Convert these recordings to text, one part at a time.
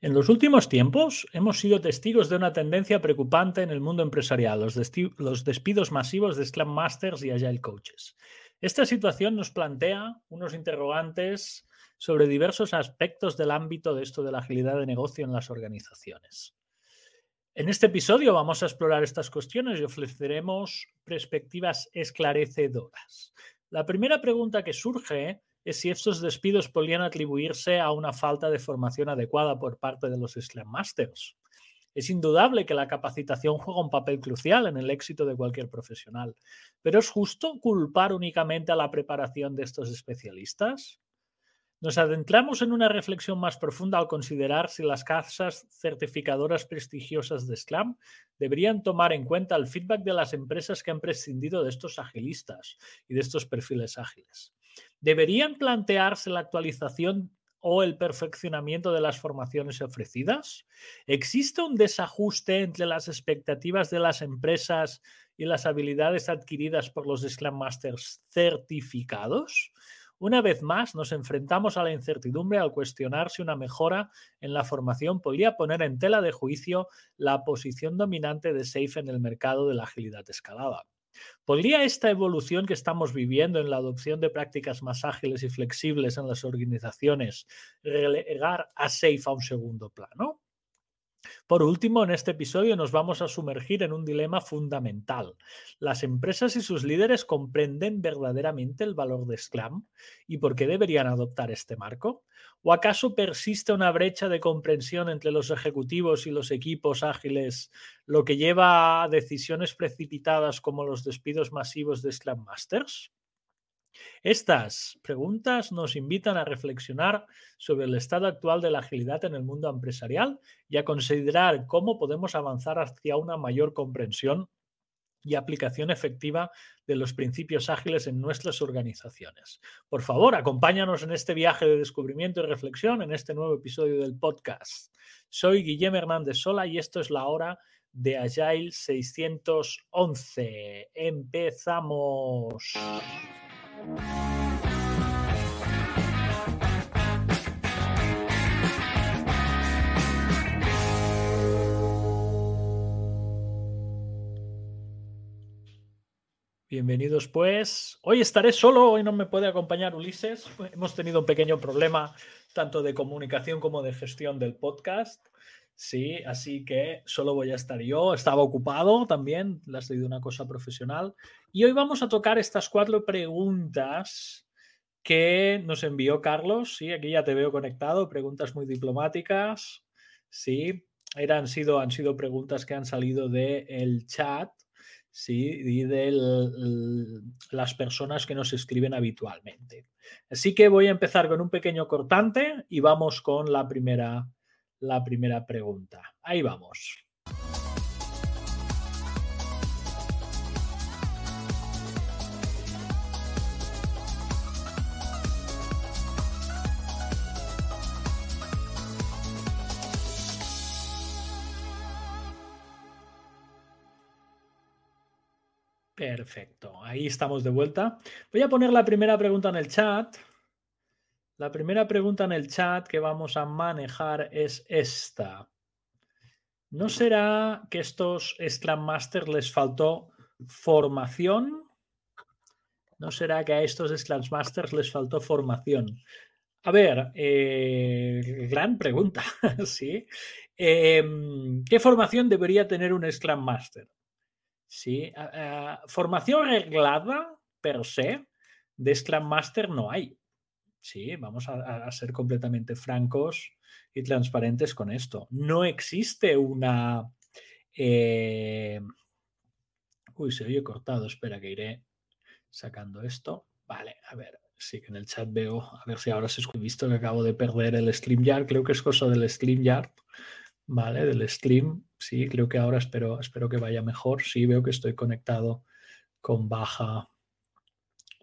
En los últimos tiempos hemos sido testigos de una tendencia preocupante en el mundo empresarial, los, despidos masivos de Scrum Masters y Agile Coaches. Esta situación nos plantea unos interrogantes sobre diversos aspectos del ámbito de esto de la agilidad de negocio en las organizaciones. En este episodio vamos a explorar estas cuestiones y ofreceremos perspectivas esclarecedoras. La primera pregunta que surge es si estos despidos podrían atribuirse a una falta de formación adecuada por parte de los Scrum Masters. Es indudable que la capacitación juega un papel crucial en el éxito de cualquier profesional, pero ¿es justo culpar únicamente a la preparación de estos especialistas? Nos adentramos en una reflexión más profunda al considerar si las casas certificadoras prestigiosas de Scrum deberían tomar en cuenta el feedback de las empresas que han prescindido de estos agilistas y de estos perfiles ágiles. ¿Deberían plantearse la actualización o el perfeccionamiento de las formaciones ofrecidas? ¿Existe un desajuste entre las expectativas de las empresas y las habilidades adquiridas por los Scrum Masters certificados? Una vez más, nos enfrentamos a la incertidumbre al cuestionar si una mejora en la formación podría poner en tela de juicio la posición dominante de SAFE en el mercado de la agilidad escalada. ¿Podría esta evolución que estamos viviendo en la adopción de prácticas más ágiles y flexibles en las organizaciones relegar a SAFE a un segundo plano? Por último, en este episodio nos vamos a sumergir en un dilema fundamental. ¿Las empresas y sus líderes comprenden verdaderamente el valor de Scrum y por qué deberían adoptar este marco? ¿O acaso persiste una brecha de comprensión entre los ejecutivos y los equipos ágiles, lo que lleva a decisiones precipitadas como los despidos masivos de Scrum Masters? Estas preguntas nos invitan a reflexionar sobre el estado actual de la agilidad en el mundo empresarial y a considerar cómo podemos avanzar hacia una mayor comprensión y aplicación efectiva de los principios ágiles en nuestras organizaciones. Por favor, acompáñanos en este viaje de descubrimiento y reflexión en este nuevo episodio del podcast. Soy Guillermo Hernández Sola y esto es la hora de Agile 611. Empezamos. Bienvenidos pues. Hoy estaré solo, hoy no me puede acompañar Ulises. Hemos tenido un pequeño problema tanto de comunicación como de gestión del podcast. Sí, así que solo voy a estar yo. Estaba ocupado también, le has de una cosa profesional. Y hoy vamos a tocar estas cuatro preguntas que nos envió Carlos. Sí, aquí ya te veo conectado. Preguntas muy diplomáticas. Sí, eran, sido, han sido preguntas que han salido del chat. Sí, y de las personas que nos escriben habitualmente. Así que voy a empezar con un pequeño cortante y vamos con la primera la primera pregunta. Ahí vamos. Perfecto, ahí estamos de vuelta. Voy a poner la primera pregunta en el chat. La primera pregunta en el chat que vamos a manejar es esta. ¿No será que estos Scrum Masters les faltó formación? ¿No será que a estos Scrum Masters les faltó formación? A ver, eh, gran pregunta, ¿sí? Em, ¿Qué formación debería tener un Scrum Master? ¿Sí? formación reglada per se de Scrum Master no hay. Sí, vamos a, ser completamente francos y transparentes con esto. No existe una... Eh, uy, se oye cortado. Espera que iré sacando esto. Vale, a ver, sí que en el chat veo, a ver si ahora se visto que acabo de perder el StreamYard. Creo que es cosa del StreamYard. Vale, del stream. Sí, creo que ahora espero, espero que vaya mejor. Sí, veo que estoy conectado con baja,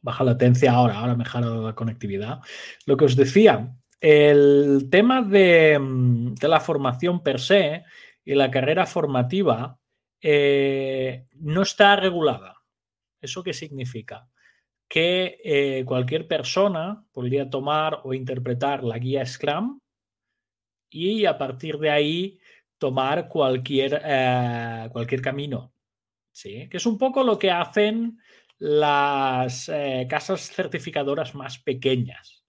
baja latencia ahora, ahora mejora la conectividad. Lo que os decía, el tema de, mm, la formación per se y la carrera formativa eh, no está regulada. ¿Eso qué significa? Que eh, cualquier persona podría tomar o interpretar la guía Scrum y a partir de ahí tomar cualquier, eh, cualquier camino. ¿sí? Que es un poco lo que hacen las eh, casas certificadoras más pequeñas.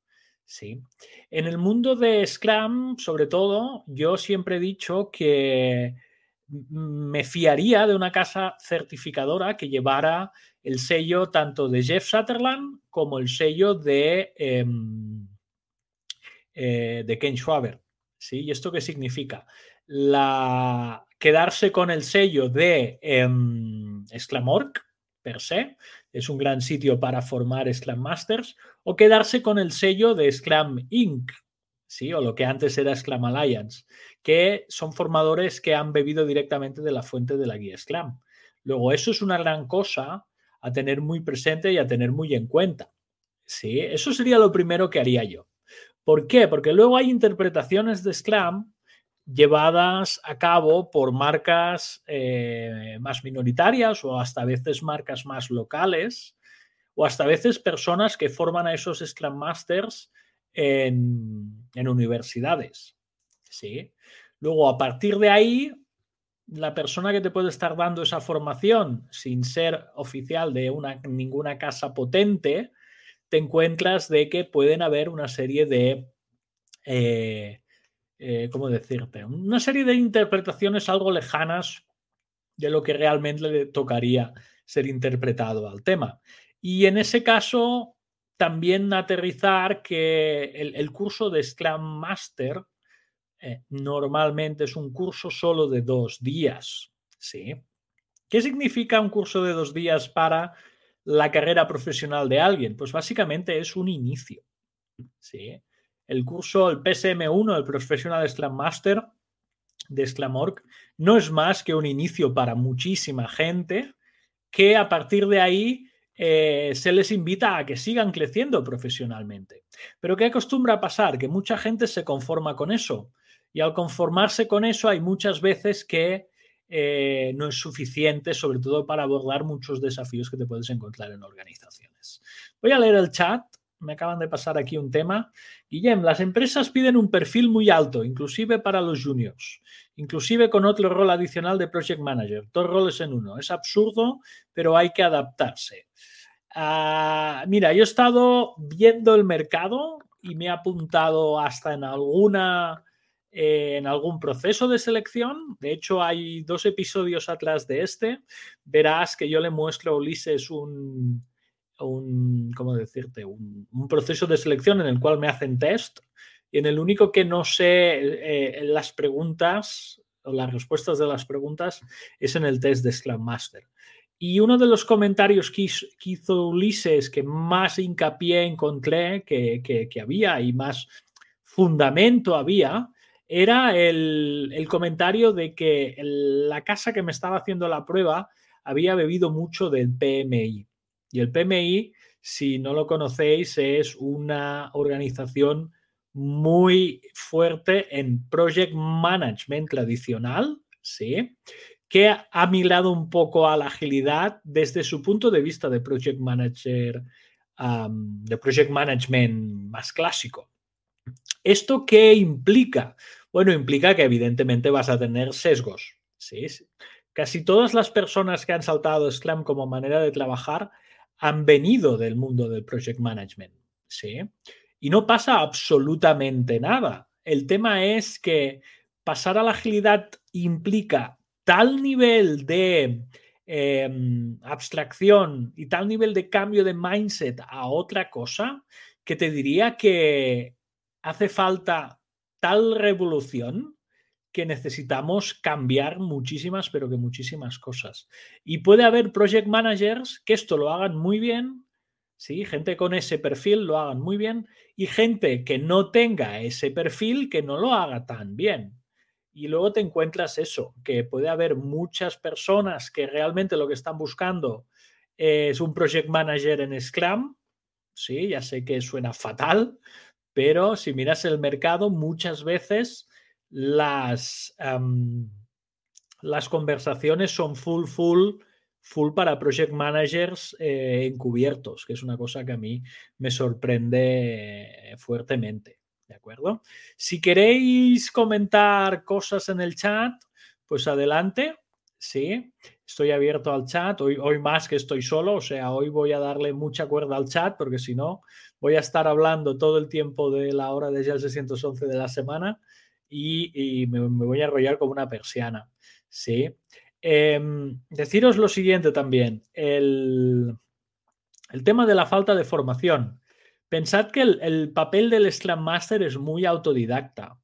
¿sí? En el mundo de Scrum, sobre todo, yo siempre he dicho que me fiaría de una casa certificadora que llevara el sello tanto de Jeff Sutherland como el sello de, em, eh, de Ken Schwaber. ¿Sí? ¿Y esto qué significa? La, quedarse con el sello de eh, per se, es un gran sitio para formar Scrum Masters, o quedarse con el sello de Scrum Inc., ¿sí? o lo que antes era Scrum Alliance, que son formadores que han bebido directamente de la fuente de la guía Scrum. Luego, eso es una gran cosa a tener muy presente y a tener muy en cuenta. ¿sí? Eso sería lo primero que haría yo. ¿Por qué? Porque luego hay interpretaciones de Scrum llevadas a cabo por marcas eh, más minoritarias o hasta veces marcas más locales o hasta veces personas que forman a esos Scrum Masters en, universidades. ¿sí? Luego, a partir de ahí, la persona que te puede estar dando esa formación sin ser oficial de una, ninguna casa potente, te encuentras de que pueden haber una serie de eh, eh, ¿cómo decirte? Una serie de interpretaciones algo lejanas de lo que realmente le tocaría ser interpretado al tema. Y en ese caso, también aterrizar que el, curso de Scrum Master eh, normalmente es un curso solo de dos días. ¿sí? ¿Qué significa un curso de dos días para la carrera profesional de alguien? Pues básicamente es un inicio. ¿sí? el curso, el PSM1, el Professional Scrum Master de Sclamorg, no es más que un inicio para muchísima gente que a partir de ahí eh, se les invita a que sigan creciendo profesionalmente. Pero ¿qué acostumbra pasar? Que mucha gente se conforma con eso. Y al conformarse con eso hay muchas veces que eh, no es suficiente, sobre todo para abordar muchos desafíos que te puedes encontrar en organizaciones. Voy a leer el chat me acaban de pasar aquí un tema. Guillem, las empresas piden un perfil muy alto, inclusive para los juniors, inclusive con otro rol adicional de project manager, dos roles en uno. Es absurdo, pero hay que adaptarse. Ah, mira, yo he estado viendo el mercado y me he apuntado hasta en alguna en algún proceso de selección. De hecho, hay dos episodios atrás de este. Verás que yo le muestro a Ulises un, un, ¿cómo decirte? Un, proceso de selección en el cual me hacen test y en el único que no sé eh, las preguntas o las respuestas de las preguntas es en el test de Scrum Master. Y uno de los comentarios que hizo, Ulises que más hincapié encontré que, que, había y más fundamento había era el, el comentario de que la casa que me estaba haciendo la prueba había bebido mucho del PMI. Y el PMI, si no lo conocéis, es una organización muy fuerte en project management tradicional, ¿sí? que ha migrado un poco a la agilidad desde su punto de vista de project manager, de project management más clásico. ¿Esto qué implica? Bueno, implica que evidentemente vas a tener sesgos. ¿sí? Casi todas las personas que han saltado Scrum como manera de trabajar han venido del mundo del project management, ¿sí? Y no pasa absolutamente nada. El tema es que pasar a la agilidad implica tal nivel de em, abstracción y tal nivel de cambio de mindset a otra cosa que te diría que hace falta tal revolución que necesitamos cambiar muchísimas, pero que muchísimas cosas. Y puede haber project managers que esto lo hagan muy bien, ¿sí? gente con ese perfil lo hagan muy bien, y gente que no tenga ese perfil que no lo haga tan bien. Y luego te encuentras eso, que puede haber muchas personas que realmente lo que están buscando es un project manager en Scrum. Sí, ya sé que suena fatal, pero si miras el mercado, muchas veces las, las conversaciones son full, full, full para project managers eh, encubiertos, que es una cosa que a mí me sorprende fuertemente. ¿De acuerdo? Si queréis comentar cosas en el chat, pues adelante. Sí, estoy abierto al chat. Hoy, hoy más que estoy solo, o sea, hoy voy a darle mucha cuerda al chat porque si no, voy a estar hablando todo el tiempo de la hora de ya el 611 de la semana y, me, voy a enrollar como una persiana. Sí. Em, deciros lo siguiente también. El, el tema de la falta de formación. Pensad que el, papel del Scrum Master es muy autodidacta.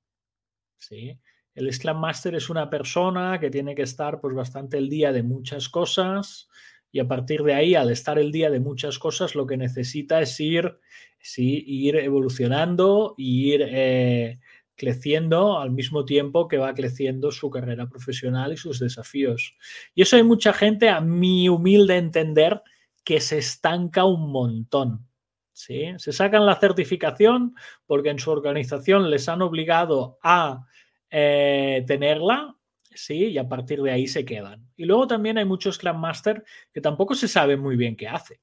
¿sí? El Scrum Master es una persona que tiene que estar pues, bastante el día de muchas cosas y a partir de ahí, al estar el día de muchas cosas, lo que necesita es ir, sí, ir evolucionando y ir eh, creciendo al mismo tiempo que va creciendo su carrera profesional y sus desafíos. Y eso hay mucha gente, a mi humilde entender, que se estanca un montón. ¿sí? Se sacan la certificación porque en su organización les han obligado a eh, tenerla, ¿sí? Y a partir de ahí se quedan. Y luego también hay muchos Scrum Master que tampoco se sabe muy bien qué hace,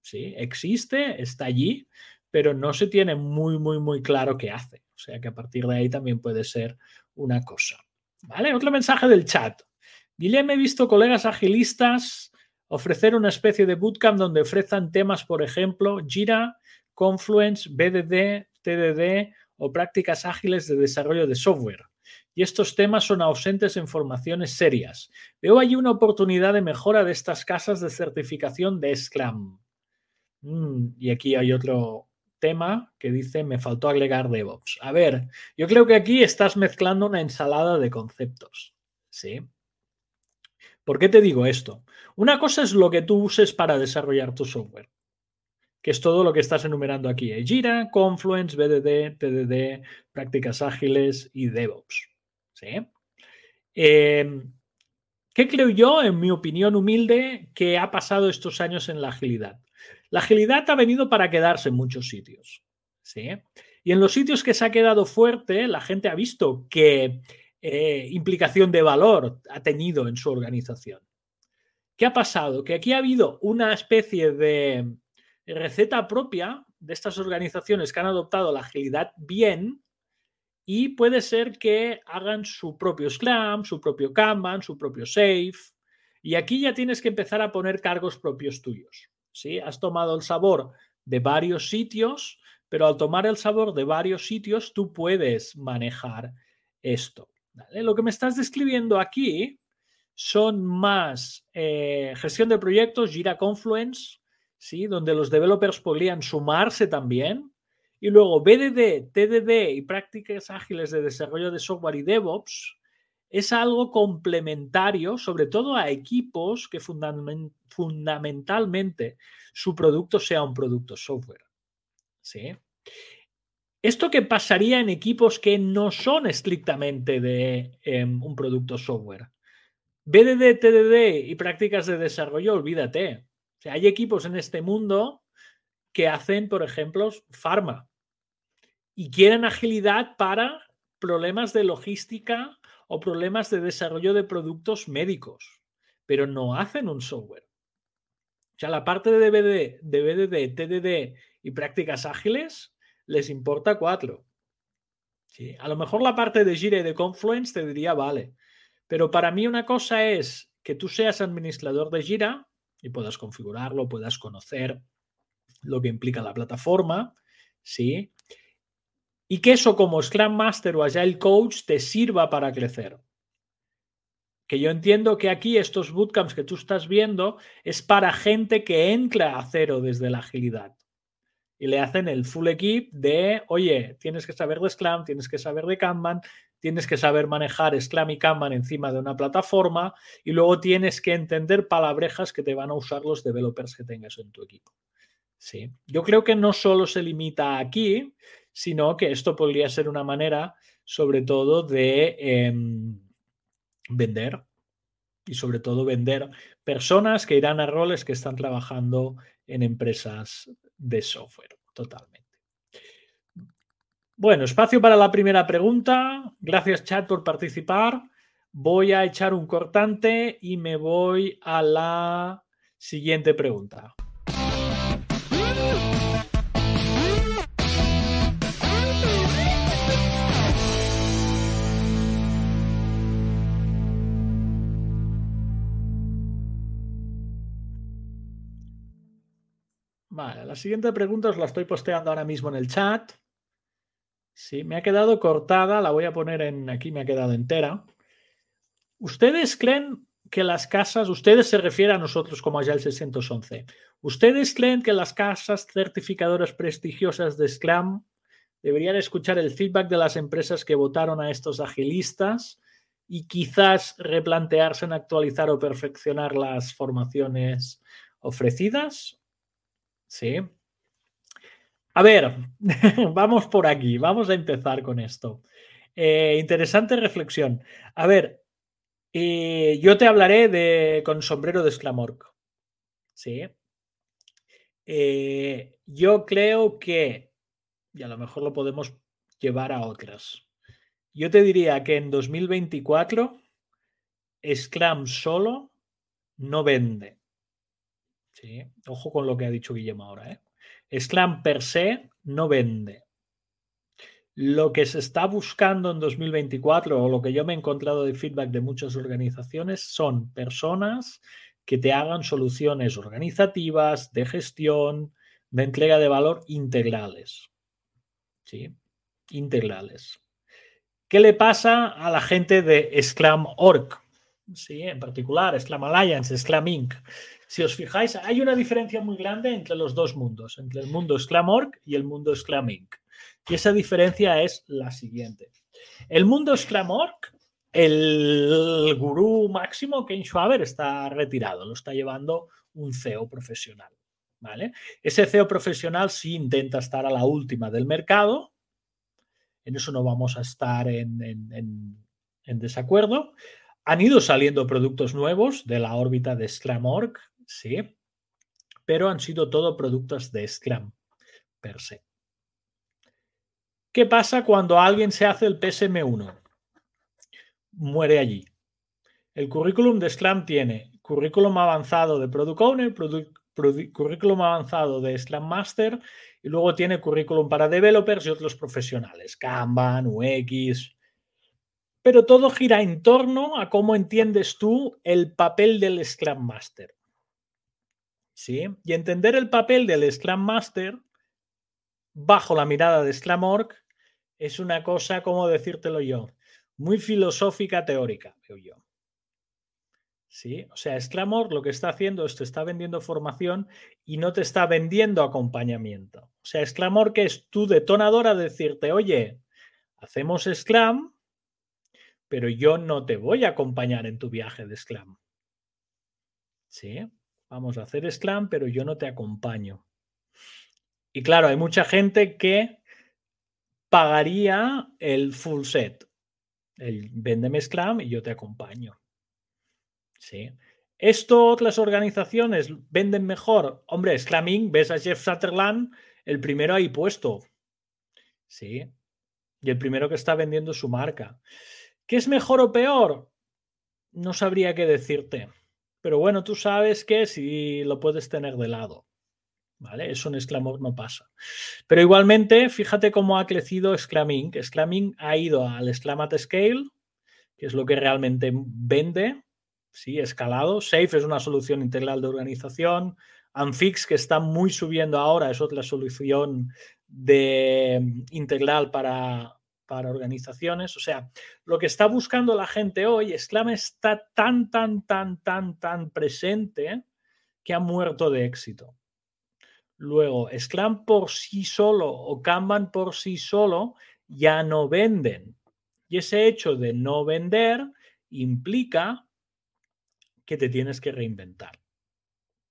¿sí? Existe, está allí, pero no se tiene muy, muy, muy claro qué hace. O sea que a partir de ahí también puede ser una cosa. ¿Vale? Otro mensaje del chat. Guillem, he visto colegas agilistas ofrecer una especie de bootcamp donde ofrezcan temas, por ejemplo, Jira, Confluence, BDD, TDD o prácticas ágiles de desarrollo de software. Y estos temas son ausentes en formaciones serias. Veo allí una oportunidad de mejora de estas casas de certificación de Scrum. Mm, y aquí hay otro tema que dice, me faltó agregar DevOps. A ver, yo creo que aquí estás mezclando una ensalada de conceptos. ¿Sí? ¿Por qué te digo esto? Una cosa es lo que tú uses para desarrollar tu software, que es todo lo que estás enumerando aquí. ¿eh? Confluence, BDD, TDD, prácticas ágiles y DevOps. ¿sí? Em, ¿Qué creo yo, en mi opinión humilde, que ha pasado estos años en la agilidad? La agilidad ha venido para quedarse en muchos sitios. ¿sí? Y en los sitios que se ha quedado fuerte, la gente ha visto que eh, implicación de valor ha tenido en su organización. ¿Qué ha pasado? Que aquí ha habido una especie de receta propia de estas organizaciones que han adoptado la agilidad bien y puede ser que hagan su propio Scrum, su propio Kanban, su propio Safe. Y aquí ya tienes que empezar a poner cargos propios tuyos. ¿sí? Has tomado el sabor de varios sitios, pero al tomar el sabor de varios sitios tú puedes manejar esto. Lo que me estás describiendo aquí son más eh, gestión de proyectos, Jira Confluence, ¿sí? donde los developers podrían sumarse también. Y luego BDD, TDD y prácticas ágiles de desarrollo de software y DevOps es algo complementario, sobre todo a equipos que fundamentalmente su producto sea un producto software. ¿sí? ¿Esto qué pasaría en equipos que no son estrictamente de em, un producto software? BDD, TDD y prácticas de desarrollo, olvídate. O sea, hay equipos en este mundo que hacen, por ejemplo, pharma y quieren agilidad para problemas de logística o problemas de desarrollo de productos médicos, pero no hacen un software. O sea, la parte de BDD, de BDD, TDD y prácticas ágiles les importa cuatro. ¿Sí? A lo mejor la parte de Gira y de Confluence te diría, vale. Pero para mí una cosa es que tú seas administrador de Gira y puedas configurarlo, puedas conocer lo que implica la plataforma, ¿sí? Y que eso como Scrum Master o Agile Coach te sirva para crecer. Que yo entiendo que aquí estos bootcamps que tú estás viendo es para gente que entra a cero desde la agilidad y le hacen el full equip de, oye, tienes que saber de Scrum, tienes que saber de Kanban, tienes que saber manejar Scrum y Kanban encima de una plataforma y luego tienes que entender palabrejas que te van a usar los developers que tengas en tu equipo. Sí. Yo creo que no solo se limita aquí, sino que esto podría ser una manera, sobre todo, de em, vender y sobre todo vender personas que irán a roles que están trabajando en empresas de software, totalmente. Bueno, espacio para la primera pregunta. Gracias, chat, por participar. Voy a echar un cortante y me voy a la siguiente pregunta. La siguiente pregunta os la estoy posteando ahora mismo en el chat. Sí, me ha quedado cortada, la voy a poner en aquí, me ha quedado entera. ¿Ustedes creen que las casas, ustedes se refieren a nosotros como Agile 611, ¿ustedes creen que las casas certificadoras prestigiosas de Scrum deberían escuchar el feedback de las empresas que votaron a estos agilistas y quizás replantearse en actualizar o perfeccionar las formaciones ofrecidas? Sí. A ver, vamos por aquí, vamos a empezar con esto. Eh, interesante reflexión. A ver, eh, yo te hablaré de con sombrero de Sclamorc. Sí. Eh, yo creo que, y a lo mejor lo podemos llevar a otras. Yo te diría que en 2024 Scrum solo no vende. Ojo con lo que ha dicho Guillermo ahora. ¿eh? Per se no vende. Lo que se está buscando en 2024 o lo que yo me he encontrado de feedback de muchas organizaciones son personas que te hagan soluciones organizativas, de gestión, de entrega de valor integrales. ¿Sí? Integrales. ¿Qué le pasa a la gente de Scrum? Sí, en particular, Scrum Alliance, Scrum Inc. Si os fijáis, hay una diferencia muy grande entre los dos mundos, entre el mundo Scrum Org y el mundo Scrum Inc. Y esa diferencia es la siguiente. El mundo Scrum Org, el gurú máximo, Ken Schwaber, está retirado, lo está llevando un CEO profesional. Ese CEO profesional sí intenta estar a la última del mercado, en eso no vamos a estar en, desacuerdo. Han ido saliendo productos nuevos de la órbita de Scrum Org, sí, pero han sido todo productos de Scrum per se. ¿Qué pasa cuando alguien se hace el PSM1? Muere allí. El currículum de Scrum tiene currículum avanzado de Product Owner, currículum avanzado de Scrum Master y luego tiene currículum para developers y otros profesionales, Kanban, UX. Pero todo gira en torno a cómo entiendes tú el papel del Scrum Master. ¿Sí? Y entender el papel del Scrum Master bajo la mirada de Scrum Org es una cosa, como decírtelo yo, muy filosófica teórica, veo yo. ¿Sí? O sea, Sclamor lo que está haciendo es te está vendiendo formación y no te está vendiendo acompañamiento. O sea, Sclamor que es tu detonadora decirte, oye, hacemos Scrum, pero yo no te voy a acompañar en tu viaje de Scrum. ¿Sí? Vamos a hacer Scrum, pero yo no te acompaño. Y claro, hay mucha gente que pagaría el full set. El véndeme Scrum y yo te acompaño. ¿Sí? ¿Esto otras organizaciones venden mejor? Hombre, Scrumming, ves a Jeff Sutherland, el primero ahí puesto. Sí. Y el primero que está vendiendo su marca. ¿Qué es mejor o peor? No sabría qué decirte. Pero bueno, tú sabes que si lo puedes tener de lado. ¿vale? Eso en Sclamor no pasa. Pero igualmente, fíjate cómo ha crecido Sclamming. Sclamming ha ido al Sclam Scale, que es lo que realmente vende, sí, escalado. Safe es una solución integral de organización. Anfix, que está muy subiendo ahora, es otra solución de mm, integral para, para organizaciones. O sea, lo que está buscando la gente hoy, Sclam está tan, tan, tan, tan, tan presente que ha muerto de éxito. Luego, Scrum por sí solo o Kanban por sí solo ya no venden. Y ese hecho de no vender implica que te tienes que reinventar.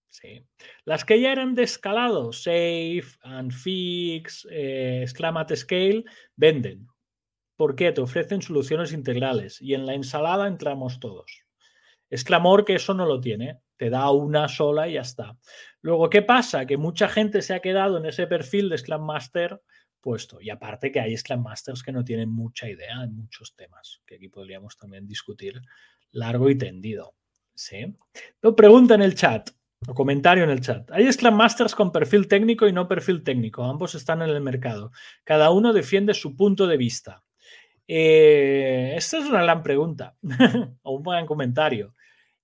¿Sí? Las que ya eran de escalado, Safe, Unfix, eh, Scrum at Scale, venden. ¿Por qué? Te ofrecen soluciones integrales y en la ensalada entramos todos. Sclamor que eso no lo tiene, te da una sola y ya está. Luego, ¿qué pasa? Que mucha gente se ha quedado en ese perfil de Scrum Master puesto. Y aparte que hay Scrum Masters que no tienen mucha idea en muchos temas, que aquí podríamos también discutir largo y tendido. ¿Sí? pregunta en el chat, o comentario en el chat. Hay Scrum Masters con perfil técnico y no perfil técnico. Ambos están en el mercado. Cada uno defiende su punto de vista. Eh, esta es una gran pregunta o un buen comentario.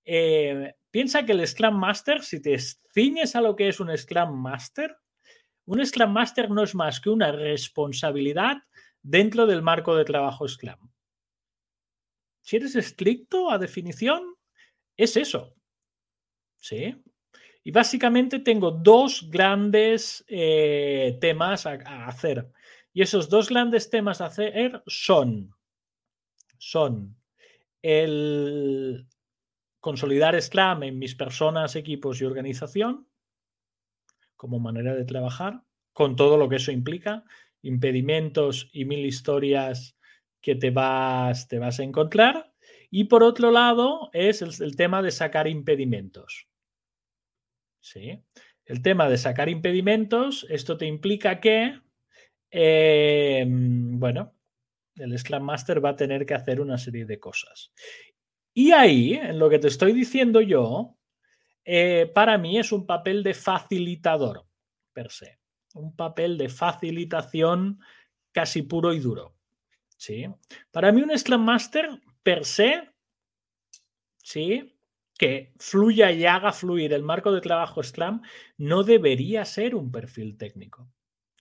Eh, Piensa que el Scrum Master, si te ciñes a lo que es un Scrum Master, un Scrum Master no es más que una responsabilidad dentro del marco de trabajo Scrum. Si eres estricto a definición, es eso. ¿Sí? Y básicamente tengo dos grandes eh, temas a, a, hacer. Y esos dos grandes temas a hacer son, son el consolidar Scrum en mis personas, equipos y organización como manera de trabajar, con todo lo que eso implica, impedimentos y mil historias que te vas, te vas a encontrar. Y por otro lado es el, el tema de sacar impedimentos. ¿Sí? El tema de sacar impedimentos, esto te implica que, eh, bueno, el Scrum Master va a tener que hacer una serie de cosas. Y ahí, en lo que te estoy diciendo yo, eh, para mí es un papel de facilitador, per se. Un papel de facilitación casi puro y duro. ¿sí? Para mí un Scrum Master per se, ¿sí? que fluya y haga fluir el marco de trabajo Scrum, no debería ser un perfil técnico.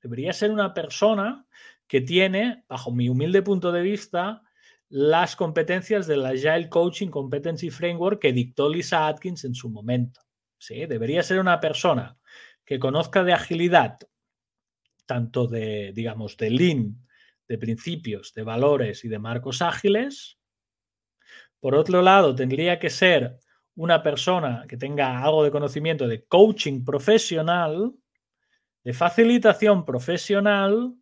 Debería ser una persona que tiene, bajo mi humilde punto de vista, las competencias del Agile Coaching Competency Framework que dictó Lisa Atkins en su momento. ¿sí? Debería ser una persona que conozca de agilidad, tanto de, digamos, de Lean, de principios, de valores y de marcos ágiles. Por otro lado, tendría que ser una persona que tenga algo de conocimiento de coaching profesional, de facilitación profesional,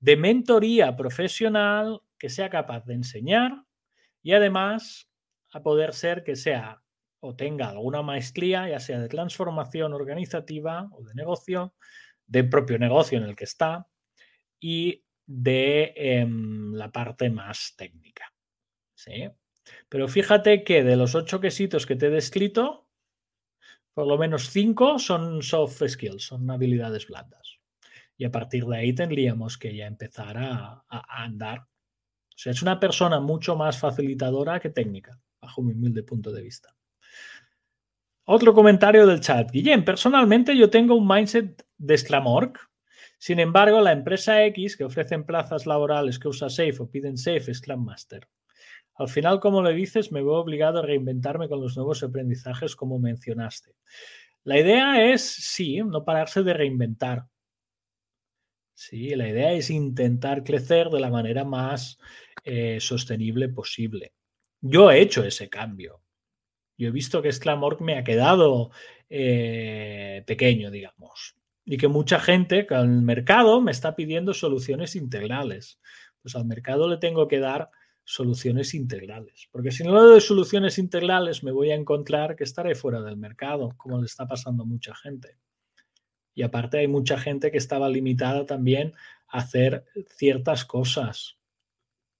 de mentoría profesional, que sea capaz de enseñar y además a poder ser que sea o tenga alguna maestría, ya sea de transformación organizativa o de negocio, de propio negocio en el que está y de eh, la parte más técnica. ¿sí? Pero fíjate que de los ocho quesitos que te he descrito, por lo menos cinco son soft skills, son habilidades blandas. Y a partir de ahí tendríamos que ya empezar a, andar. O sea, es una persona mucho más facilitadora que técnica, bajo mi humilde punto de vista. Otro comentario del chat. Guillem, personalmente yo tengo un mindset de Sclamorg. Sin embargo, la empresa X que ofrecen plazas laborales que usa Safe o piden Safe es Master. Al final, como le dices, me veo obligado a reinventarme con los nuevos aprendizajes como mencionaste. La idea es, sí, no pararse de reinventar. Sí, la idea es intentar crecer de la manera más eh, sostenible posible. Yo he hecho ese cambio. Yo he visto que Sclamorg me ha quedado eh, pequeño, digamos. Y que mucha gente, con el mercado, me está pidiendo soluciones integrales. Pues al mercado le tengo que dar soluciones integrales. Porque si no le doy soluciones integrales, me voy a encontrar que estaré fuera del mercado, como le está pasando a mucha gente. Y aparte hay mucha gente que estaba limitada también a hacer ciertas cosas.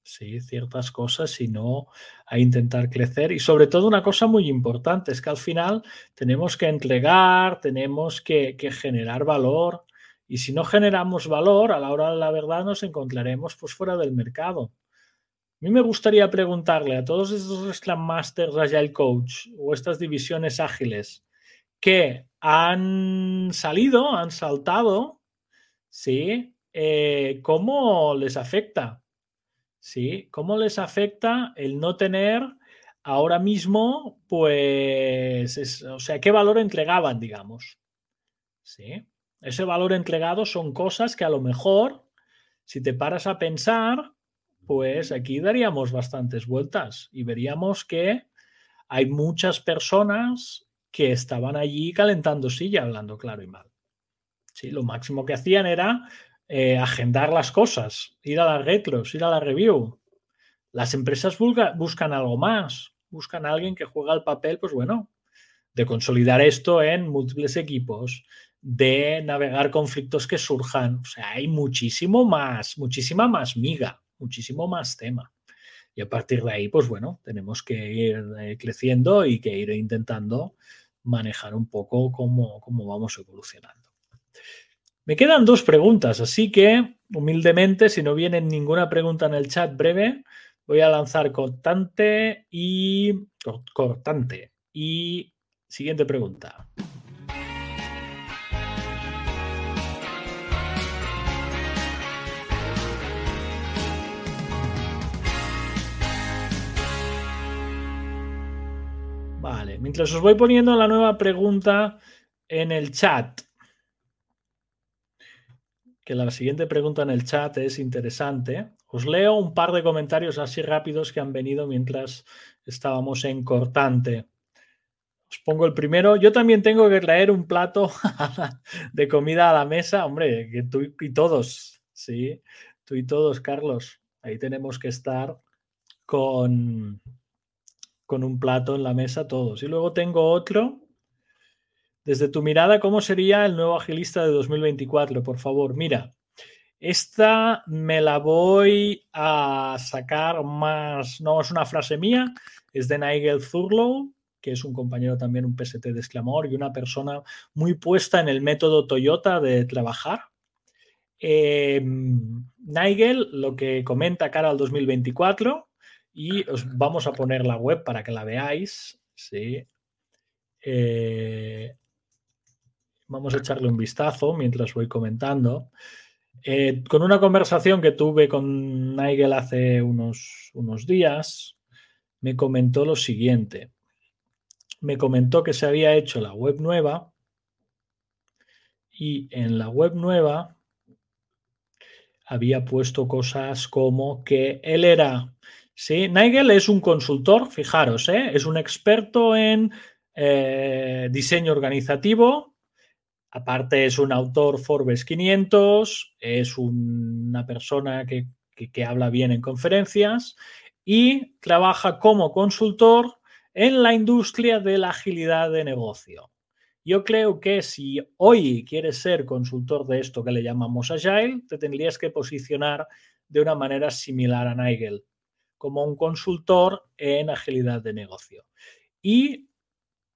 Sí, ciertas cosas y no a intentar crecer. Y sobre todo una cosa muy importante es que al final tenemos que entregar, tenemos que, que generar valor. Y si no generamos valor, a la hora de la verdad nos encontraremos pues fuera del mercado. A mí me gustaría preguntarle a todos estos Scrum Masters, Agile Coach o estas divisiones ágiles que han salido, han saltado, ¿sí? Eh, ¿Cómo les afecta? ¿Sí? ¿Cómo les afecta el no tener ahora mismo, pues, es, o sea, qué valor entregaban, digamos? ¿Sí? Ese valor entregado son cosas que a lo mejor, si te paras a pensar, pues aquí daríamos bastantes vueltas y veríamos que hay muchas personas que estaban allí calentando silla, hablando claro y mal. Sí, lo máximo que hacían era eh, agendar las cosas, ir a las retros, ir a la review. Las empresas buscan algo más, buscan a alguien que juega el papel, pues bueno, de consolidar esto en múltiples equipos, de navegar conflictos que surjan. O sea, hay muchísimo más, muchísima más miga muchísimo más tema. Y a partir de ahí, pues bueno, tenemos que ir eh, creciendo y que ir intentando manejar un poco cómo, cómo vamos evolucionando. Me quedan dos preguntas, así que humildemente, si no viene ninguna pregunta en el chat breve, voy a lanzar cortante y cortante y Siguiente pregunta. Vale, mientras os voy poniendo la nueva pregunta en el chat, que la siguiente pregunta en el chat es interesante. Os leo un par de comentarios así rápidos que han venido mientras estábamos en cortante. Os pongo el primero. Yo también tengo que traer un plato de comida a la mesa. Hombre, que tú y todos, sí, tú y todos, Carlos. Ahí tenemos que estar con, con un plato en la mesa todos. Y luego tengo otro desde tu mirada, ¿cómo sería el nuevo agilista de 2024? Por favor, mira, esta me la voy a sacar más, no es una frase mía, es de Nigel Thurlow, que es un compañero también, un PST de exclamor y una persona muy puesta en el método Toyota de trabajar. Em, Nigel lo que comenta cara al 2024 y os vamos a poner la web para que la veáis. Sí. Eh, Vamos a echarle un vistazo mientras voy comentando. Eh, con una conversación que tuve con Nigel hace unos, unos días, me comentó lo siguiente. Me comentó que se había hecho la web nueva y en la web nueva había puesto cosas como que él era, sí, Nigel es un consultor, fijaros, ¿eh? es un experto en eh, diseño organizativo, Aparte es un autor Forbes 500, es una persona que, habla bien en conferencias y trabaja como consultor en la industria de la agilidad de negocio. Yo creo que si hoy quieres ser consultor de esto que le llamamos Agile, te tendrías que posicionar de una manera similar a Nigel, como un consultor en agilidad de negocio. Y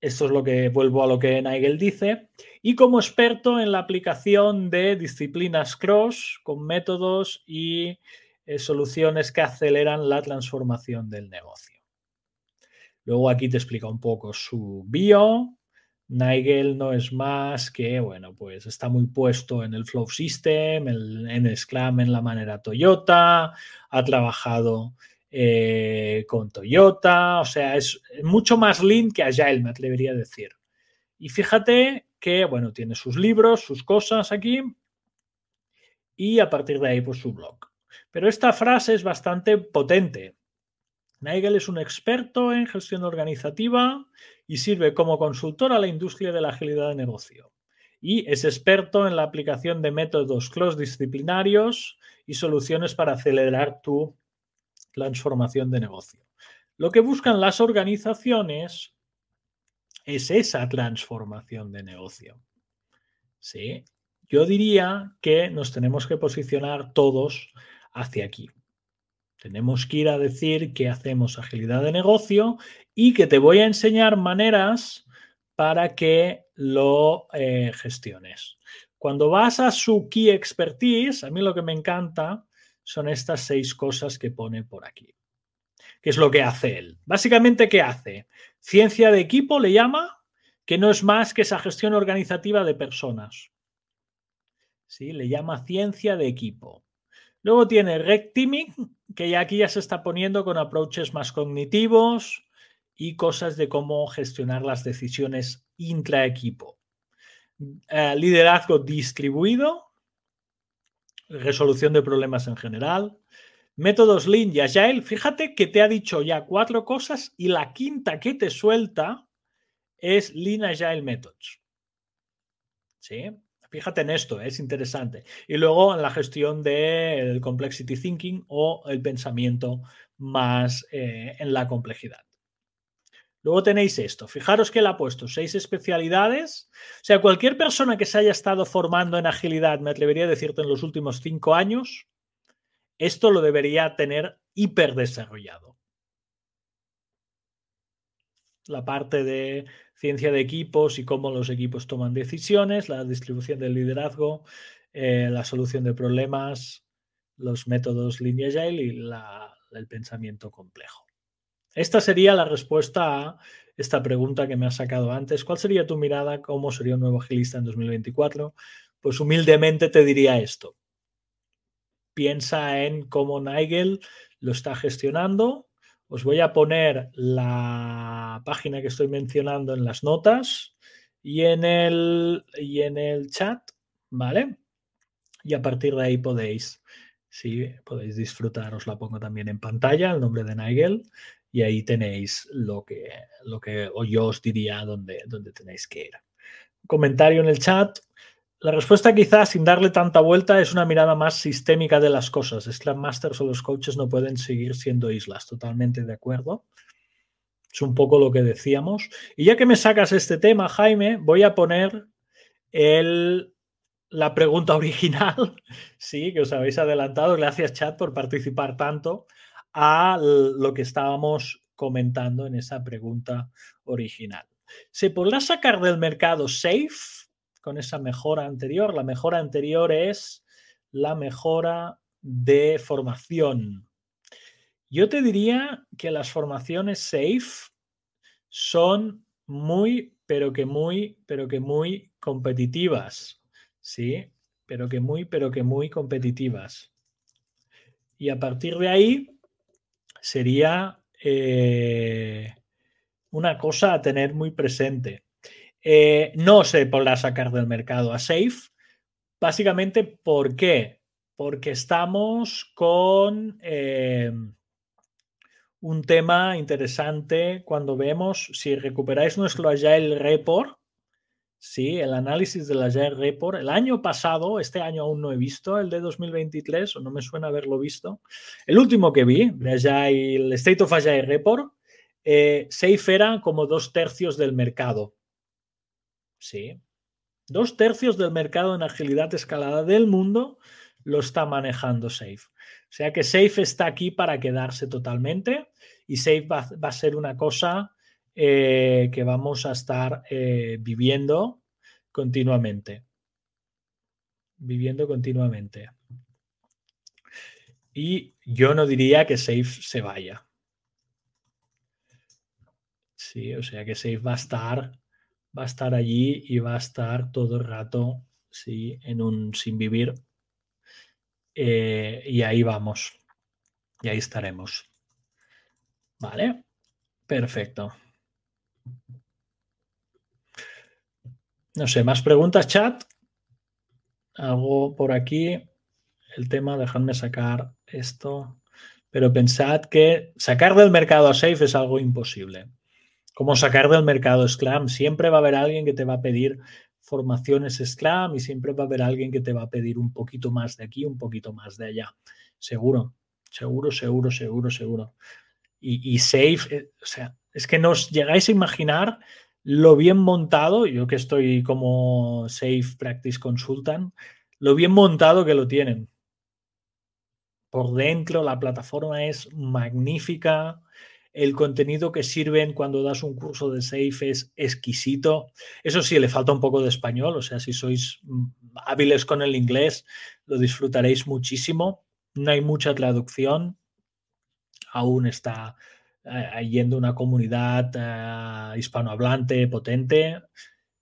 esto es lo que vuelvo a lo que Nigel dice. Y como experto en la aplicación de disciplinas cross con métodos y eh, soluciones que aceleran la transformación del negocio. Luego aquí te explica un poco su bio. Nigel no es más que, bueno, pues está muy puesto en el Flow System, en Scrum en la manera Toyota, ha trabajado eh, con Toyota, o sea, es mucho más lean que Agile, me atrevería a decir. Y fíjate que, bueno, tiene sus libros, sus cosas aquí, y a partir de ahí, pues su blog. Pero esta frase es bastante potente. Nigel es un experto en gestión organizativa y sirve como consultor a la industria de la agilidad de negocio. Y es experto en la aplicación de métodos cross disciplinarios y soluciones para acelerar tu transformación de negocio. Lo que buscan las organizaciones es esa transformación de negocio. ¿Sí? Yo diría que nos tenemos que posicionar todos hacia aquí. Tenemos que ir a decir que hacemos agilidad de negocio y que te voy a enseñar maneras para que lo eh, gestiones. Cuando vas a su key expertise, a mí lo que me encanta son estas seis cosas que pone por aquí. ¿Qué es lo que hace él? Básicamente, ¿qué hace? Ciencia de equipo le llama, que no es más que esa gestión organizativa de personas. ¿Sí? Le llama ciencia de equipo. Luego tiene Teaming, que ya aquí ya se está poniendo con approaches más cognitivos y cosas de cómo gestionar las decisiones intraequipo. Eh, liderazgo distribuido, resolución de problemas en general, métodos Lean y Agile. Fíjate que te ha dicho ya cuatro cosas y la quinta que te suelta es Lean Agile Methods. ¿Sí? Fíjate en esto, es interesante. Y luego en la gestión del complexity thinking o el pensamiento más eh, en la complejidad. Luego tenéis esto. Fijaros que él ha puesto seis especialidades. O sea, cualquier persona que se haya estado formando en agilidad, me atrevería a decirte en los últimos cinco años, esto lo debería tener hiper desarrollado. La parte de ciencia de equipos y cómo los equipos toman decisiones, la distribución del liderazgo, eh, la solución de problemas, los métodos Linear Agile y el pensamiento complejo. Esta sería la respuesta a esta pregunta que me has sacado antes. ¿Cuál sería tu mirada? ¿Cómo sería un nuevo agilista en 2024? Pues humildemente te diría esto. Piensa en cómo Nigel lo está gestionando. Os voy a poner la página que estoy mencionando en las notas y en el, y en el chat, ¿vale? Y a partir de ahí podéis, sí, podéis disfrutar. Os la pongo también en pantalla, el nombre de Nigel y ahí tenéis lo que, lo que yo os diría dónde, dónde tenéis que ir. comentario en el chat. La respuesta quizás sin darle tanta vuelta es una mirada más sistémica de las cosas. Scrum Masters o los coaches no pueden seguir siendo islas, totalmente de acuerdo. Es un poco lo que decíamos. Y ya que me sacas este tema, Jaime, voy a poner el, la pregunta original, sí, que os habéis adelantado. Gracias, chat, por participar tanto a lo que estábamos comentando en esa pregunta original. ¿Se podrá sacar del mercado Safe con esa mejora anterior? La mejora anterior es la mejora de formación. Yo te diría que las formaciones Safe son muy, pero que muy, pero que muy competitivas. Sí, pero que muy, pero que muy competitivas. Y a partir de ahí, sería eh, una cosa a tener muy presente. Eh, no se podrá sacar del mercado a Safe, básicamente, ¿por qué? Porque estamos con eh, un tema interesante cuando vemos, si recuperáis nuestro Agile Report, Sí, el análisis de la Report. El año pasado, este año aún no he visto el de 2023, o no me suena haberlo visto. El último que vi, de el State of Agile Report, eh, Safe era como dos tercios del mercado. Sí. Dos tercios del mercado en agilidad escalada del mundo lo está manejando Safe. O sea que Safe está aquí para quedarse totalmente y Safe va a ser una cosa eh, que vamos a estar eh, viviendo continuamente. Viviendo continuamente. Y yo no diría que Safe se vaya. Sí, o sea que Safe va a estar, va a estar allí y va a estar todo el rato, sí, en un sin vivir. Eh, y ahí vamos. Y ahí estaremos. ¿Vale? Perfecto. No sé, más preguntas, chat. Algo por aquí. El tema, dejadme sacar esto. Pero pensad que sacar del mercado a Safe es algo imposible. Como sacar del mercado Scrum. Siempre va a haber alguien que te va a pedir formaciones Scrum y siempre va a haber alguien que te va a pedir un poquito más de aquí, un poquito más de allá. Seguro, seguro, seguro, seguro, seguro. Y, y Safe, eh, o sea, es que nos llegáis a imaginar lo bien montado, yo que estoy como Safe Practice Consultant, lo bien montado que lo tienen. Por dentro la plataforma es magnífica, el contenido que sirven cuando das un curso de Safe es exquisito. Eso sí, le falta un poco de español, o sea, si sois hábiles con el inglés, lo disfrutaréis muchísimo. No hay mucha traducción, aún está yendo una comunidad eh, hispanohablante potente.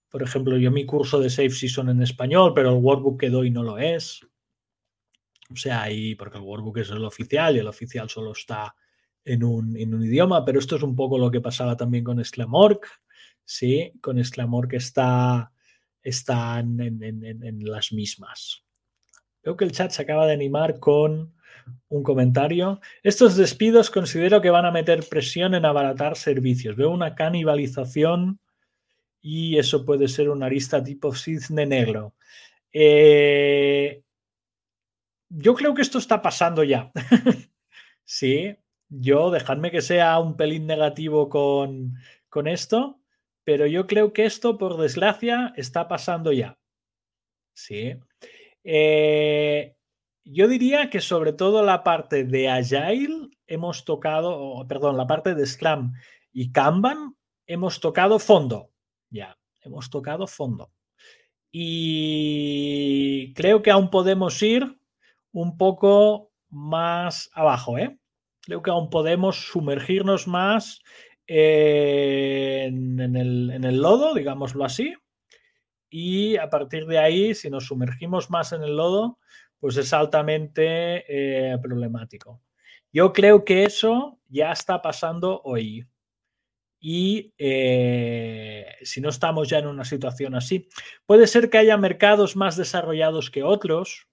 Por ejemplo, yo mi curso de Safe Season en español, pero el workbook que doy no lo es. O sea, ahí, porque el workbook es el oficial y el oficial solo está en un, idioma, pero esto es un poco lo que pasaba también con Exclamorc, ¿sí? Con Exclamorc está, están en, en las mismas. Veo que el chat se acaba de animar con un comentario. Estos despidos considero que van a meter presión en abaratar servicios. Veo una canibalización y eso puede ser una arista tipo cisne negro. Eh, yo creo que esto está pasando ya. sí, yo dejadme que sea un pelín negativo con, con esto, pero yo creo que esto, por desgracia, está pasando ya. Sí. Eh, yo diría que sobre todo la parte de Agile hemos tocado, perdón, la parte de Scrum y Kanban hemos tocado fondo. Ya, hemos tocado fondo. Y creo que aún podemos ir un poco más abajo, ¿eh? Creo que aún podemos sumergirnos más en, el, lodo, digámoslo así. Y a partir de ahí, si nos sumergimos más en el lodo, pues es altamente eh, problemático. Yo creo que eso ya está pasando hoy. Y eh, si no estamos ya en una situación así, puede ser que haya mercados más desarrollados que otros,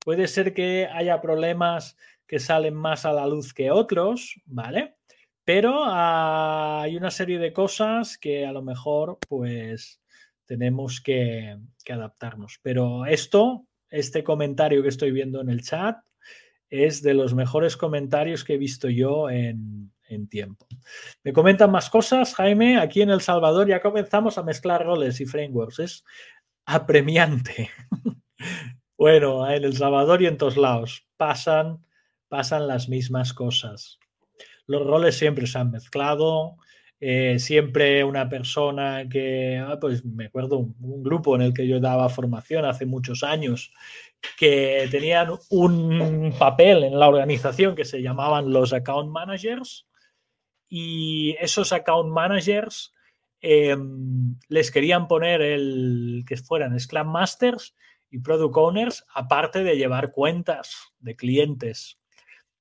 puede ser que haya problemas que salen más a la luz que otros, ¿vale? Pero hay una serie de cosas que a lo mejor pues tenemos que, adaptarnos. Pero esto, este comentario que estoy viendo en el chat, es de los mejores comentarios que he visto yo en, en tiempo. Me comentan más cosas, Jaime. Aquí en El Salvador ya comenzamos a mezclar roles y frameworks. Es apremiante. bueno, en El Salvador y en todos lados pasan, pasan las mismas cosas los roles siempre se han mezclado. Eh, siempre una persona que, ah, pues me acuerdo un, grupo en el que yo daba formación hace muchos años, que tenían un papel en la organización que se llamaban los account managers y esos account managers em, les querían poner el que fueran Scrum Masters y Product Owners, aparte de llevar cuentas de clientes.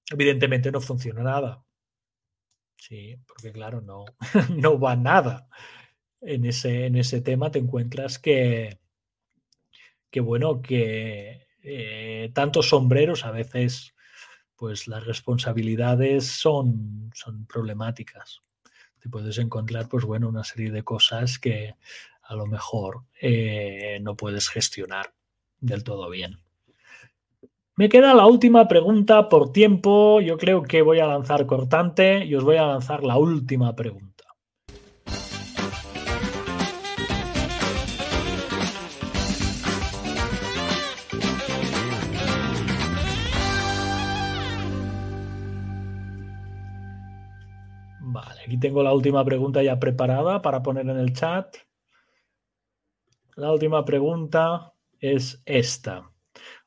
Evidentemente no funciona nada. Sí, porque claro, no, no va nada. En ese, en ese tema te encuentras que, que bueno, que eh, tantos sombreros a veces, pues las responsabilidades son, son problemáticas. Te puedes encontrar, pues bueno, una serie de cosas que a lo mejor eh, no puedes gestionar del todo bien. Me queda la última pregunta por tiempo. Yo creo que voy a lanzar cortante y os voy a lanzar la última pregunta. Vale, aquí tengo la última pregunta ya preparada para poner en el chat. La última pregunta es esta.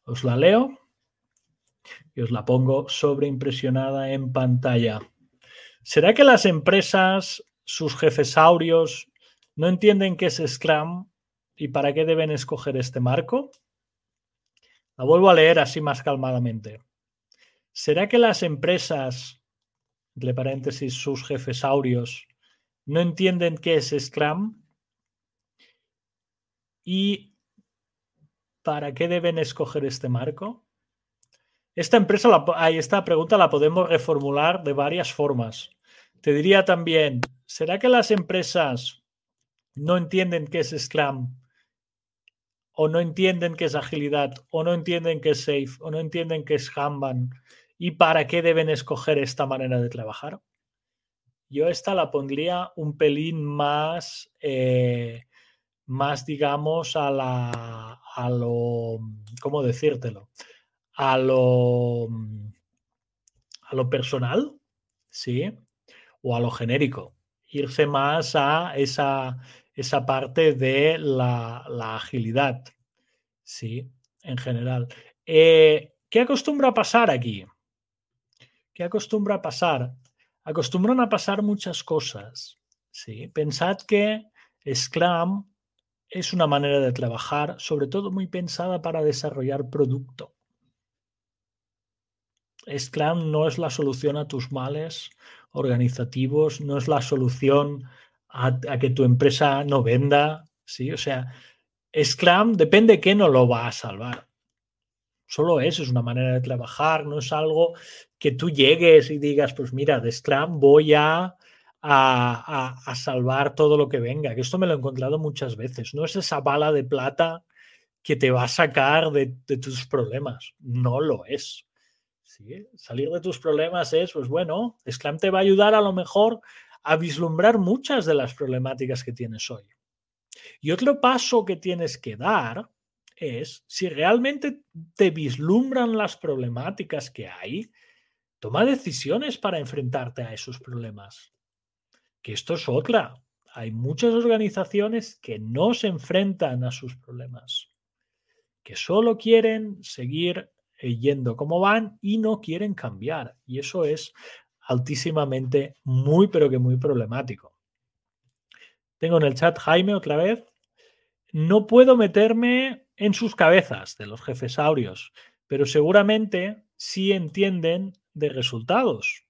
Os la leo y os la pongo sobreimpresionada en pantalla. ¿Será que las empresas, sus jefes aurios, no entienden qué es Scrum y para qué deben escoger este marco? La vuelvo a leer así más calmadamente. ¿Será que las empresas, entre paréntesis, sus jefes aurios, no entienden qué es Scrum? ¿Y para qué deben escoger este marco? Esta empresa, esta pregunta la podemos reformular de varias formas. Te diría también, ¿será que las empresas no entienden qué es Scrum? ¿O no entienden qué es agilidad? ¿O no entienden qué es Safe? ¿O no entienden qué es Kanban? ¿Y para qué deben escoger esta manera de trabajar? Yo esta la pondría un pelín más, eh, más digamos, a, la, a lo, ¿cómo decírtelo? A lo, a lo personal, ¿sí? O a lo genérico. Irse más a esa, esa parte de la, agilidad, ¿sí? En general. Eh, ¿Qué acostumbra pasar aquí? ¿Qué acostumbra pasar? Acostumbran a pasar muchas cosas. ¿sí? Pensad que Scrum es una manera de trabajar, sobre todo muy pensada para desarrollar producto. Scrum no es la solución a tus males organizativos, no es la solución a, que tu empresa no venda, ¿sí? O sea, Scrum depende de qué no lo va a salvar. Solo eso es una manera de trabajar, no es algo que tú llegues y digas, pues mira, de Scrum voy a, a, salvar todo lo que venga. Que esto me lo he encontrado muchas veces. No es esa bala de plata que te va a sacar de tus problemas. No lo es. Salir de tus problemas es, pues bueno, Scrum te va a ayudar a lo mejor a vislumbrar muchas de las problemáticas que tienes hoy. Y otro paso que tienes que dar es, si realmente te vislumbran las problemáticas que hay, toma decisiones para enfrentarte a esos problemas. Que esto es otra. Hay muchas organizaciones que no se enfrentan a sus problemas, que solo quieren seguir yendo como van y no quieren cambiar. Y eso es altísimamente muy, pero que muy problemático. Tengo en el chat Jaime otra vez. No puedo meterme en sus cabezas de los jefes aurios, pero seguramente sí entienden de resultados.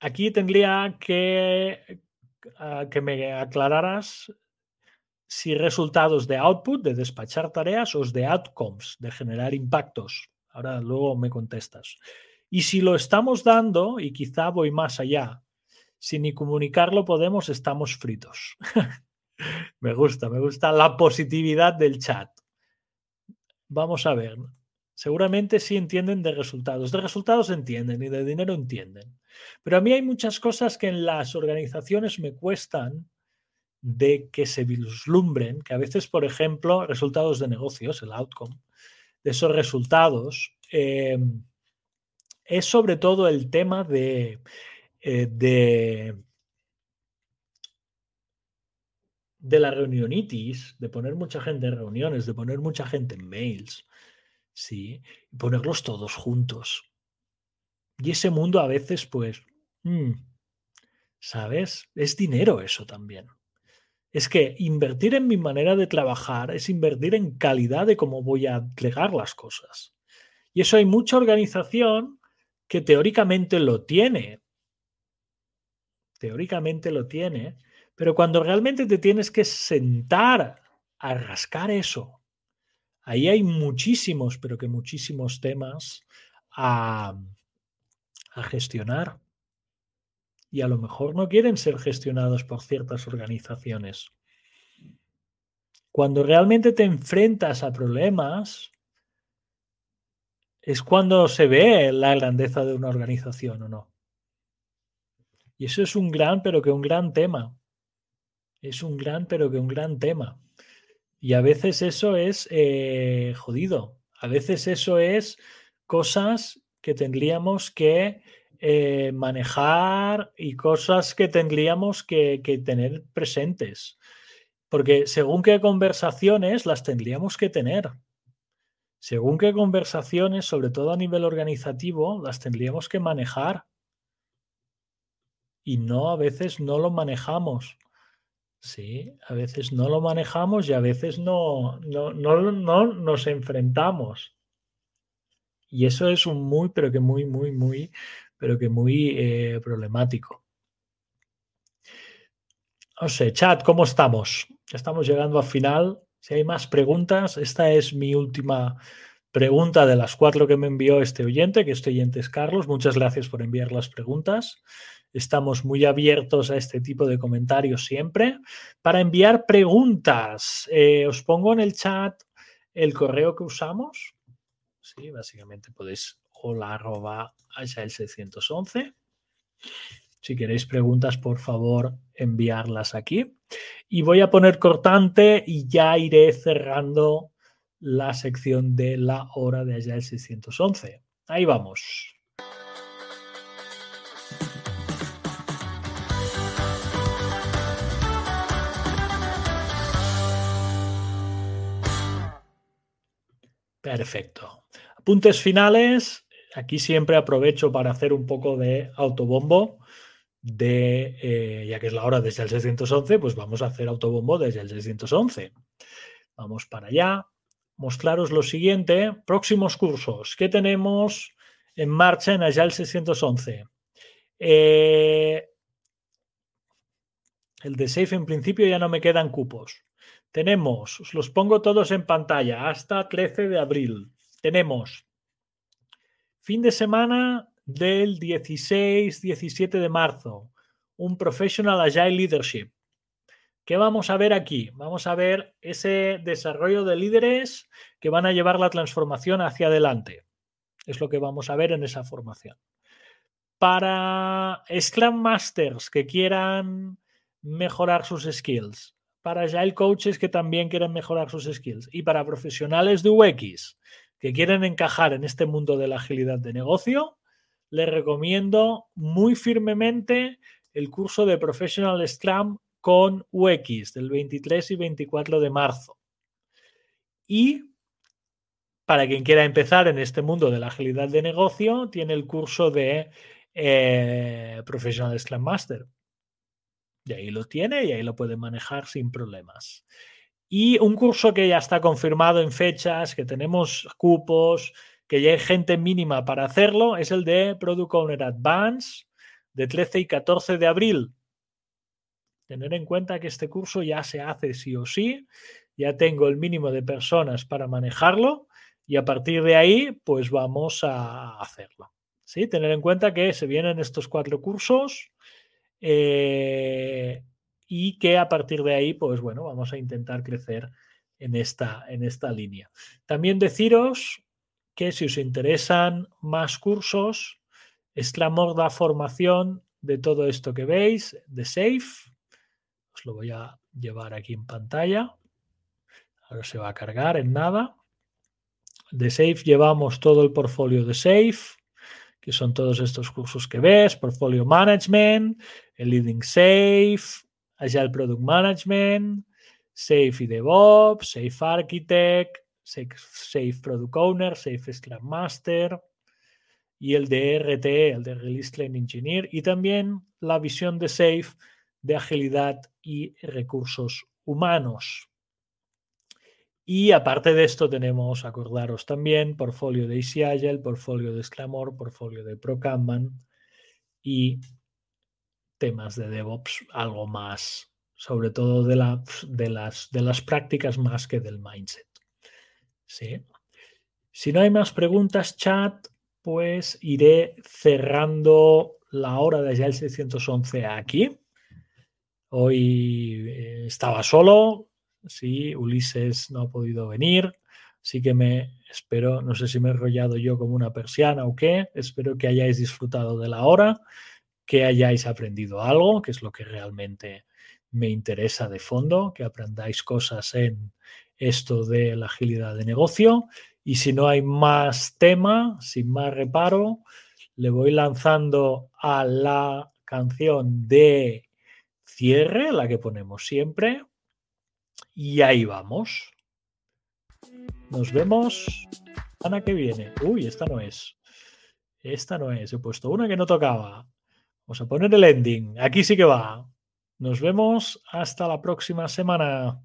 Aquí tendría que, ah, que me aclararas si resultados de output, de despachar tareas, o de outcomes, de generar impactos. Ahora luego me contestas. Y si lo estamos dando, y quizá voy más allá, si ni comunicarlo podemos, estamos fritos. me gusta, me gusta la positividad del chat. Vamos a ver. Seguramente sí entienden de resultados. De resultados entienden y de dinero entienden. Pero a mí hay muchas cosas que en las organizaciones me cuestan de que se vislumbren, que a veces, por ejemplo, resultados de negocios, el outcome, de esos resultados, em, es sobre todo el tema de, eh, de, de la reunionitis, de poner mucha gente en reuniones, de poner mucha gente en mails, ¿sí? Y ponerlos todos juntos. Y ese mundo a veces, pues, mm, ¿sabes? Es dinero eso también es que invertir en mi manera de trabajar es invertir en calidad de cómo voy a entregar las cosas. Y eso hay mucha organización que teóricamente lo tiene. Teóricamente lo tiene, pero cuando realmente te tienes que sentar a rascar eso, ahí hay muchísimos, pero que muchísimos temas a, a gestionar y a lo mejor no quieren ser gestionados por ciertas organizaciones. Cuando realmente te enfrentas a problemas, es cuando se ve la grandeza de una organización o no. Y eso es un gran, pero que un gran tema. Es un gran, pero que un gran tema. Y a veces eso es eh, jodido. A veces eso es cosas que tendríamos que eh, manejar y cosas que tendríamos que, tener presentes. Porque según qué conversaciones las tendríamos que tener. Según qué conversaciones, sobre todo a nivel organizativo, las tendríamos que manejar. Y no, a veces no lo manejamos. Sí, a veces no lo manejamos y a veces no, no, no, no nos enfrentamos. Y eso es un muy, pero que muy, muy, muy, pero que muy eh, problemático. No sé, chat, ¿cómo estamos? Estamos llegando al final. Si hay más preguntas, esta es mi última pregunta de las cuatro que me envió este oyente, que este oyente es Carlos. Muchas gracias por enviar las preguntas. Estamos muy abiertos a este tipo de comentarios siempre. Para enviar preguntas, eh, os pongo en el chat el correo que usamos. Sí, básicamente podéis hola arroba el 611. Si queréis preguntas, por favor, enviarlas aquí. Y voy a poner cortante y ya iré cerrando la sección de la hora de el 611. Ahí vamos. Perfecto. Apuntes finales aquí siempre aprovecho para hacer un poco de autobombo de, eh, ya que es la hora desde el 611, pues vamos a hacer autobombo desde el 611. Vamos para allá. Mostraros lo siguiente. Próximos cursos. ¿Qué tenemos en marcha en Agile 611? Eh, el de Safe en principio ya no me quedan cupos. Tenemos, os los pongo todos en pantalla, hasta 13 de abril. Tenemos Fin de semana del 16-17 de marzo, un Professional Agile Leadership. ¿Qué vamos a ver aquí? Vamos a ver ese desarrollo de líderes que van a llevar la transformación hacia adelante. Es lo que vamos a ver en esa formación. Para Scrum Masters que quieran mejorar sus skills, para Agile Coaches que también quieran mejorar sus skills y para profesionales de UX que quieren encajar en este mundo de la agilidad de negocio, les recomiendo muy firmemente el curso de Professional Scrum con UX del 23 y 24 de marzo. Y para quien quiera empezar en este mundo de la agilidad de negocio, tiene el curso de eh, Professional Scrum Master. Y ahí lo tiene y ahí lo puede manejar sin problemas. Y un curso que ya está confirmado en fechas, que tenemos cupos, que ya hay gente mínima para hacerlo, es el de Product Owner Advance de 13 y 14 de abril. Tener en cuenta que este curso ya se hace sí o sí, ya tengo el mínimo de personas para manejarlo y a partir de ahí pues vamos a hacerlo. ¿Sí? Tener en cuenta que se vienen estos cuatro cursos eh, y que a partir de ahí pues bueno, vamos a intentar crecer en esta, en esta línea. También deciros que si os interesan más cursos, Exclamor da formación de todo esto que veis, de Safe. Os lo voy a llevar aquí en pantalla. Ahora se va a cargar en nada. De Safe llevamos todo el portfolio de Safe, que son todos estos cursos que ves, Portfolio Management, el Leading Safe, Agile Product Management, Safe y DevOps, Safe Architect, Safe, Product Owner, Safe Scrum Master, y el de RT, el de Release Train Engineer, y también la visión de SAFE de agilidad y recursos humanos. Y aparte de esto tenemos, acordaros también, portfolio de Easy Agile, portfolio de Sclamor, portfolio de ProKanban y temas de DevOps, algo más, sobre todo de, de, las, de las prácticas más que del mindset. ¿Sí? Si no hay más preguntas, chat, pues iré cerrando la hora de el 611 aquí. Hoy eh, estaba solo, sí, Ulises no ha podido venir, así que me espero, no sé si me he enrollado yo como una persiana o qué, espero que hayáis disfrutado de la hora, que hayáis aprendido algo, que es lo que realmente me interesa de fondo, que aprendáis cosas en esto de la agilidad de negocio y si no hay más tema, sin más reparo, le voy lanzando a la canción de cierre, la que ponemos siempre. Y ahí vamos. Nos vemos Ana que viene. Uy, esta no es. Esta no es. He puesto una que no tocaba. Vamos a poner el ending. Aquí sí que va. Nos vemos hasta la próxima semana.